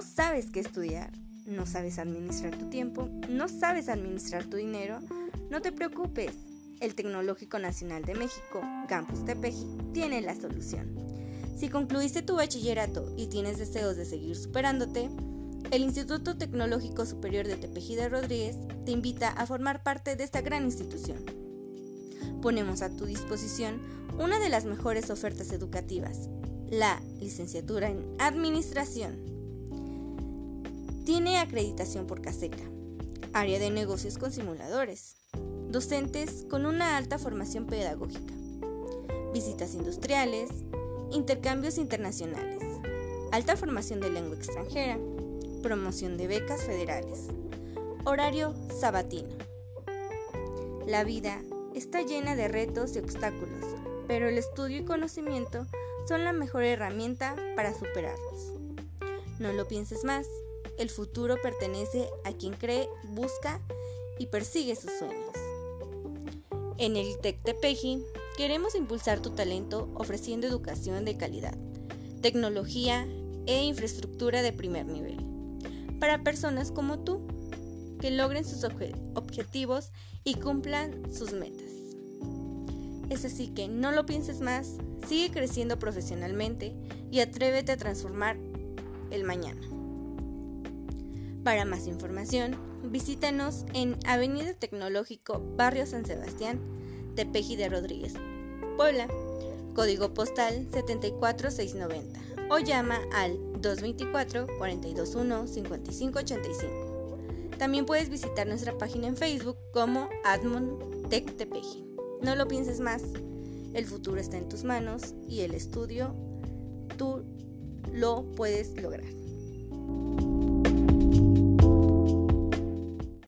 no sabes qué estudiar, no sabes administrar tu tiempo, no sabes administrar tu dinero, no te preocupes. El Tecnológico Nacional de México, Campus Tepeji, tiene la solución. Si concluiste tu bachillerato y tienes deseos de seguir superándote, el Instituto Tecnológico Superior de Tepeji de Rodríguez te invita a formar parte de esta gran institución. Ponemos a tu disposición una de las mejores ofertas educativas, la licenciatura en Administración. Tiene acreditación por CASECA, área de negocios con simuladores, docentes con una alta formación pedagógica, visitas industriales, intercambios internacionales, alta formación de lengua extranjera, promoción de becas federales, horario sabatino. La vida está llena de retos y obstáculos, pero el estudio y conocimiento son la mejor herramienta para superarlos. No lo pienses más, el futuro pertenece a quien cree, busca y persigue sus sueños. En el TEC Tepeji queremos impulsar tu talento ofreciendo educación de calidad, tecnología e infraestructura de primer nivel para personas como tú que logren sus objetivos y cumplan sus metas. Es así que no lo pienses más, sigue creciendo profesionalmente y atrévete a transformar el mañana. Para más información, visítanos en Avenida Tecnológico, Barrio San Sebastián, Tepeji de Rodríguez, Puebla, código postal 74690 o llama al 224-421-5585. También puedes visitar nuestra página en Facebook como Admon Tech Tepeji. No lo pienses más, el futuro está en tus manos y el estudio tú lo puedes lograr.